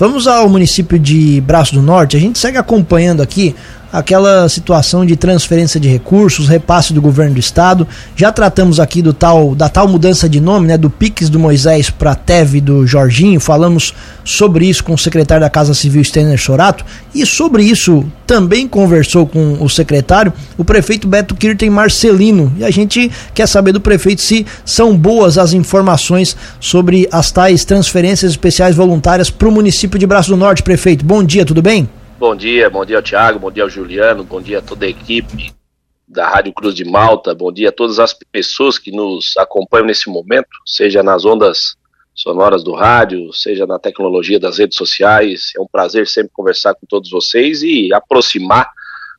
Vamos ao município de Braço do Norte. A gente segue acompanhando aqui aquela situação de transferência de recursos, repasse do governo do estado. Já tratamos aqui do tal da tal mudança de nome, né, do Pix do Moisés para Teve do Jorginho. Falamos sobre isso com o secretário da Casa Civil Stener Sorato e sobre isso também conversou com o secretário, o prefeito Beto Kirten Marcelino. E a gente quer saber do prefeito se são boas as informações sobre as tais transferências especiais voluntárias para o município de Braço do Norte, prefeito. Bom dia, tudo bem? Bom dia, bom dia ao Thiago, bom dia ao Juliano, bom dia a toda a equipe da Rádio Cruz de Malta, bom dia a todas as pessoas que nos acompanham nesse momento, seja nas ondas sonoras do rádio, seja na tecnologia das redes sociais. É um prazer sempre conversar com todos vocês e aproximar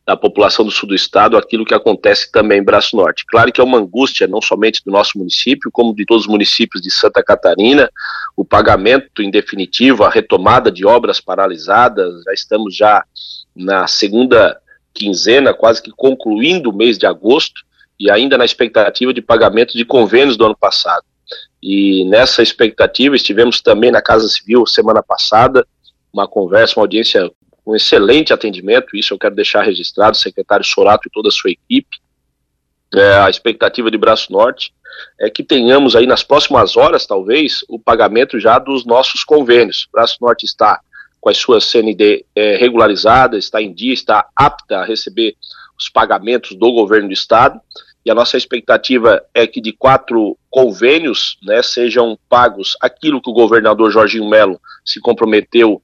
da população do sul do estado aquilo que acontece também em Braço Norte. Claro que é uma angústia não somente do nosso município, como de todos os municípios de Santa Catarina, o pagamento em definitivo, a retomada de obras paralisadas, já estamos já na segunda quinzena, quase que concluindo o mês de agosto, e ainda na expectativa de pagamento de convênios do ano passado. E nessa expectativa estivemos também na Casa Civil semana passada, uma conversa, uma audiência um excelente atendimento, isso eu quero deixar registrado, secretário Sorato e toda a sua equipe. É, a expectativa de Braço Norte é que tenhamos aí nas próximas horas, talvez, o pagamento já dos nossos convênios. Braço Norte está com as suas CND é, regularizadas, está em dia, está apta a receber os pagamentos do governo do estado. E a nossa expectativa é que de quatro convênios né, sejam pagos aquilo que o governador Jorginho Melo se comprometeu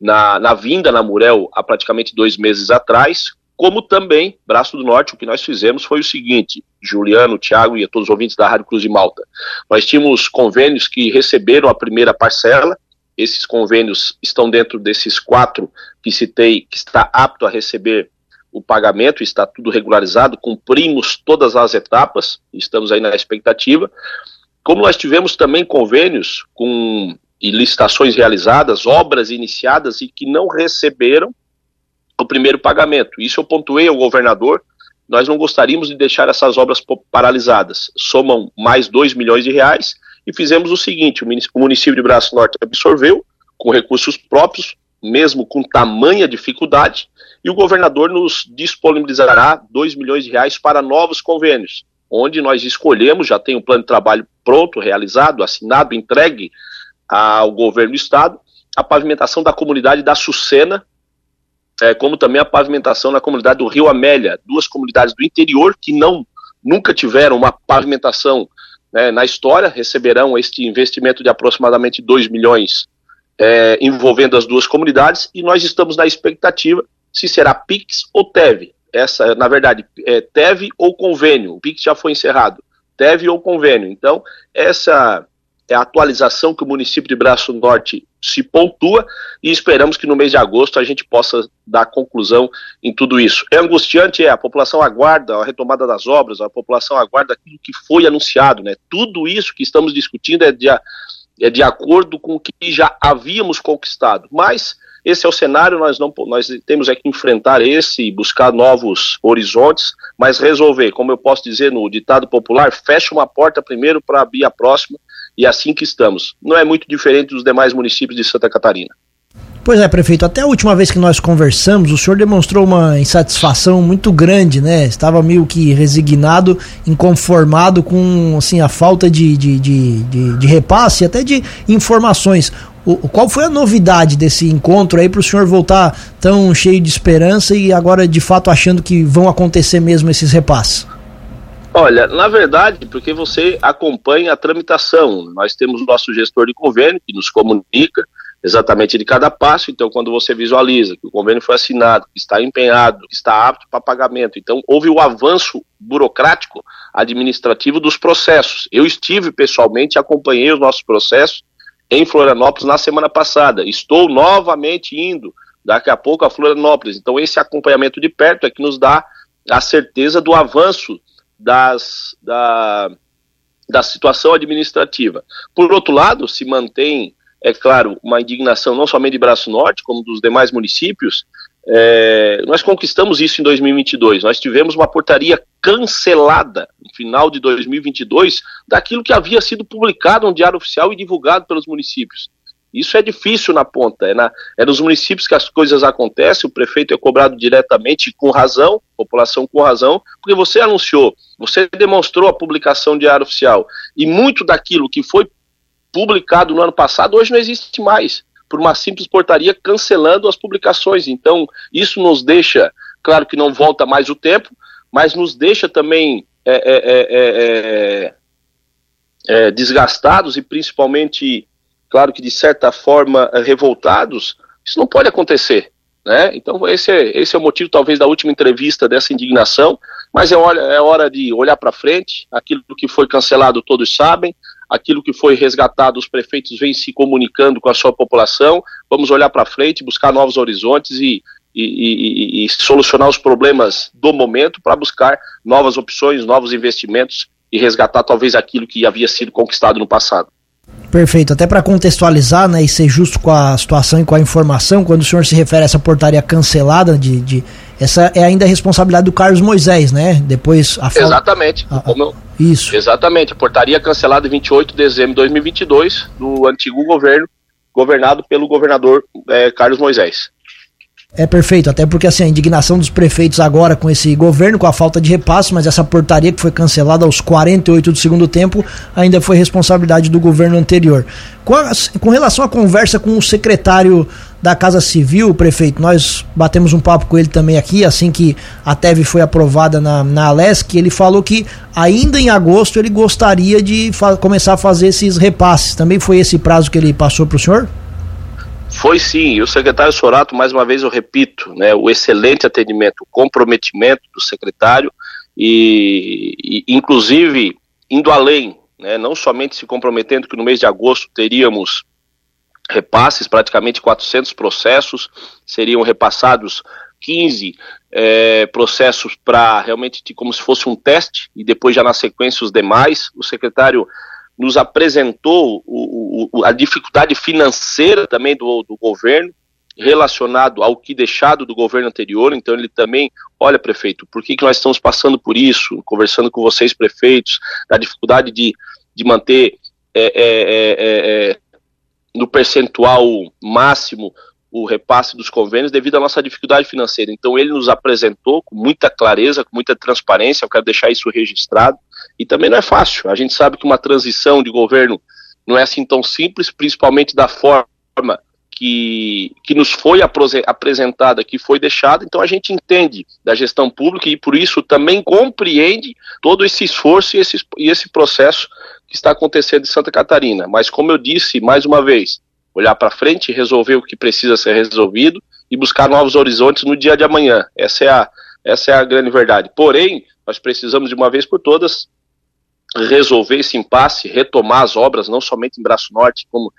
na, na vinda na Murel há praticamente dois meses atrás, como também, Braço do Norte, o que nós fizemos foi o seguinte, Juliano, Thiago e todos os ouvintes da Rádio Cruz de Malta, nós tínhamos convênios que receberam a primeira parcela, esses convênios estão dentro desses quatro que citei, que está apto a receber o pagamento, está tudo regularizado, cumprimos todas as etapas, estamos aí na expectativa. Como nós tivemos também convênios com e licitações realizadas, obras iniciadas e que não receberam o primeiro pagamento. Isso eu pontuei ao governador. Nós não gostaríamos de deixar essas obras paralisadas. Somam mais 2 milhões de reais e fizemos o seguinte: o município de Braço Norte absorveu com recursos próprios, mesmo com tamanha dificuldade, e o governador nos disponibilizará 2 milhões de reais para novos convênios, onde nós escolhemos, já tem o um plano de trabalho pronto, realizado, assinado, entregue ao governo do estado, a pavimentação da comunidade da Sucena, é, como também a pavimentação na comunidade do Rio Amélia, duas comunidades do interior que não nunca tiveram uma pavimentação né, na história, receberão este investimento de aproximadamente 2 milhões é, envolvendo as duas comunidades, e nós estamos na expectativa se será PIX ou TEV. Essa, na verdade, é TEV ou convênio. O PIX já foi encerrado. TEV ou convênio. Então, essa é a atualização que o município de Braço Norte se pontua e esperamos que no mês de agosto a gente possa dar conclusão em tudo isso. É angustiante, é, a população aguarda a retomada das obras, a população aguarda aquilo que foi anunciado, né? Tudo isso que estamos discutindo é de, é de acordo com o que já havíamos conquistado, mas esse é o cenário, nós, não, nós temos é que enfrentar esse, buscar novos horizontes, mas resolver, como eu posso dizer no ditado popular, fecha uma porta primeiro para abrir a próxima, e assim que estamos. Não é muito diferente dos demais municípios de Santa Catarina. Pois é, prefeito, até a última vez que nós conversamos, o senhor demonstrou uma insatisfação muito grande, né? Estava meio que resignado, inconformado com assim, a falta de, de, de, de, de repasse, até de informações. O, qual foi a novidade desse encontro aí para o senhor voltar tão cheio de esperança e agora de fato achando que vão acontecer mesmo esses repasses? Olha, na verdade, porque você acompanha a tramitação. Nós temos nosso gestor de convênio que nos comunica exatamente de cada passo. Então, quando você visualiza que o convênio foi assinado, que está empenhado, que está apto para pagamento, então houve o avanço burocrático administrativo dos processos. Eu estive pessoalmente, acompanhei os nossos processos em Florianópolis na semana passada. Estou novamente indo daqui a pouco a Florianópolis. Então, esse acompanhamento de perto é que nos dá a certeza do avanço das, da, da situação administrativa. Por outro lado, se mantém, é claro, uma indignação não somente de Braço Norte, como dos demais municípios. É, nós conquistamos isso em 2022. Nós tivemos uma portaria cancelada no final de 2022 daquilo que havia sido publicado no Diário Oficial e divulgado pelos municípios. Isso é difícil na ponta, é, na, é nos municípios que as coisas acontecem, o prefeito é cobrado diretamente com razão, população com razão, porque você anunciou, você demonstrou a publicação de área oficial, e muito daquilo que foi publicado no ano passado hoje não existe mais, por uma simples portaria cancelando as publicações. Então, isso nos deixa, claro que não volta mais o tempo, mas nos deixa também é, é, é, é, desgastados e principalmente, claro que de certa forma, revoltados, isso não pode acontecer. Né? Então esse é, esse é o motivo talvez da última entrevista dessa indignação, mas é hora, é hora de olhar para frente, aquilo que foi cancelado todos sabem, aquilo que foi resgatado os prefeitos vêm se comunicando com a sua população, vamos olhar para frente, buscar novos horizontes e, e, e, e solucionar os problemas do momento para buscar novas opções, novos investimentos e resgatar talvez aquilo que havia sido conquistado no passado. Perfeito, até para contextualizar né, e ser justo com a situação e com a informação, quando o senhor se refere a essa portaria cancelada, de, de essa é ainda a responsabilidade do Carlos Moisés, né? Depois a Exatamente. A, a, eu, isso. Exatamente, a portaria cancelada em 28 de dezembro de 2022 do antigo governo, governado pelo governador é, Carlos Moisés. É perfeito, até porque assim, a indignação dos prefeitos agora com esse governo, com a falta de repasse, mas essa portaria que foi cancelada aos 48 do segundo tempo, ainda foi responsabilidade do governo anterior. Com, a, com relação à conversa com o secretário da Casa Civil, prefeito, nós batemos um papo com ele também aqui, assim que a TEV foi aprovada na, na Alesc, ele falou que ainda em agosto ele gostaria de começar a fazer esses repasses. Também foi esse prazo que ele passou para o senhor? Foi sim, e o secretário Sorato, mais uma vez eu repito, né, o excelente atendimento, o comprometimento do secretário e, e inclusive indo além, né, não somente se comprometendo que no mês de agosto teríamos repasses, praticamente 400 processos, seriam repassados 15 é, processos para realmente como se fosse um teste e depois já na sequência os demais. O secretário nos apresentou o, o, a dificuldade financeira também do, do governo, relacionado ao que deixado do governo anterior, então ele também, olha prefeito, por que, que nós estamos passando por isso, conversando com vocês prefeitos, da dificuldade de, de manter é, é, é, é, é no percentual máximo o repasse dos convênios devido à nossa dificuldade financeira. Então ele nos apresentou com muita clareza, com muita transparência, eu quero deixar isso registrado. E também não é fácil. A gente sabe que uma transição de governo não é assim tão simples, principalmente da forma que, que nos foi apresentada, que foi deixada. Então a gente entende da gestão pública e por isso também compreende todo esse esforço e esse, e esse processo que está acontecendo em Santa Catarina. Mas como eu disse mais uma vez, olhar para frente, resolver o que precisa ser resolvido e buscar novos horizontes no dia de amanhã. Essa é a, essa é a grande verdade. Porém, nós precisamos de uma vez por todas resolver esse impasse, retomar as obras, não somente em Braço Norte, como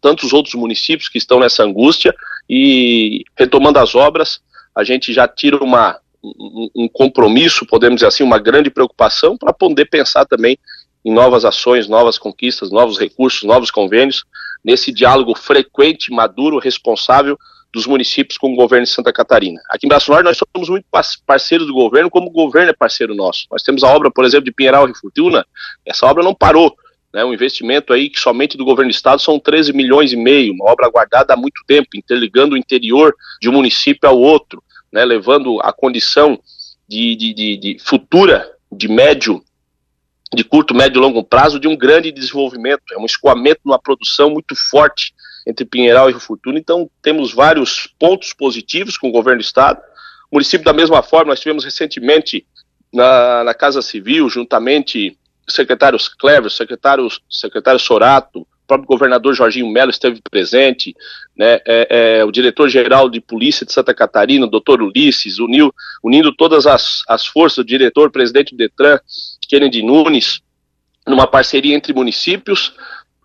tantos outros municípios que estão nessa angústia, e retomando as obras, a gente já tira uma, um, um compromisso, podemos dizer assim, uma grande preocupação para poder pensar também em novas ações, novas conquistas, novos recursos, novos convênios, nesse diálogo frequente, maduro, responsável dos municípios com o governo de Santa Catarina. Aqui em Braço Norte nós somos muito parceiros do governo, como o governo é parceiro nosso. Nós temos a obra, por exemplo, de Pinheiral e Fortuna, essa obra não parou. Né, um investimento aí que somente do governo do estado são 13 milhões e meio, uma obra guardada há muito tempo, interligando o interior de um município ao outro, né, levando a condição de, de, de, de futura, de médio de curto, médio e longo prazo de um grande desenvolvimento, é um escoamento numa produção muito forte entre Pinheiral e Rio Fortuna, então temos vários pontos positivos com o governo do estado. O município, da mesma forma, nós tivemos recentemente na, na Casa Civil, juntamente secretários Clever, secretário, secretário Sorato, o próprio governador Jorginho Melo esteve presente, né, é, é, o diretor-geral de Polícia de Santa Catarina, o doutor Ulisses, uniu, unindo todas as, as forças, o diretor, presidente do DETRAN, Kennedy Nunes, numa parceria entre municípios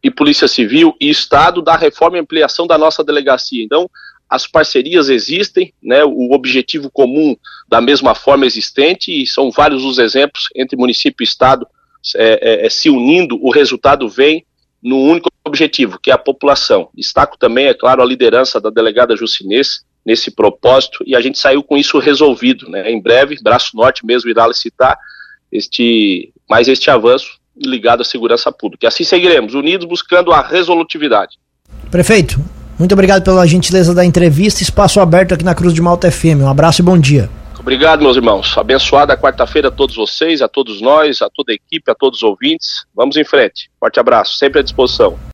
e Polícia Civil e Estado da reforma e ampliação da nossa delegacia. Então, as parcerias existem, né, o objetivo comum da mesma forma existente, e são vários os exemplos entre município e Estado é, é, é, se unindo, o resultado vem no único objetivo, que é a população. Destaco também, é claro, a liderança da delegada Jucinês nesse propósito, e a gente saiu com isso resolvido. Né? Em breve, Braço Norte mesmo irá licitar este, mais este avanço ligado à segurança pública. E assim seguiremos, unidos buscando a resolutividade. Prefeito, muito obrigado pela gentileza da entrevista. Espaço aberto aqui na Cruz de Malta FM. Um abraço e bom dia. Obrigado, meus irmãos. Abençoada quarta-feira a todos vocês, a todos nós, a toda a equipe, a todos os ouvintes. Vamos em frente. Forte abraço, sempre à disposição.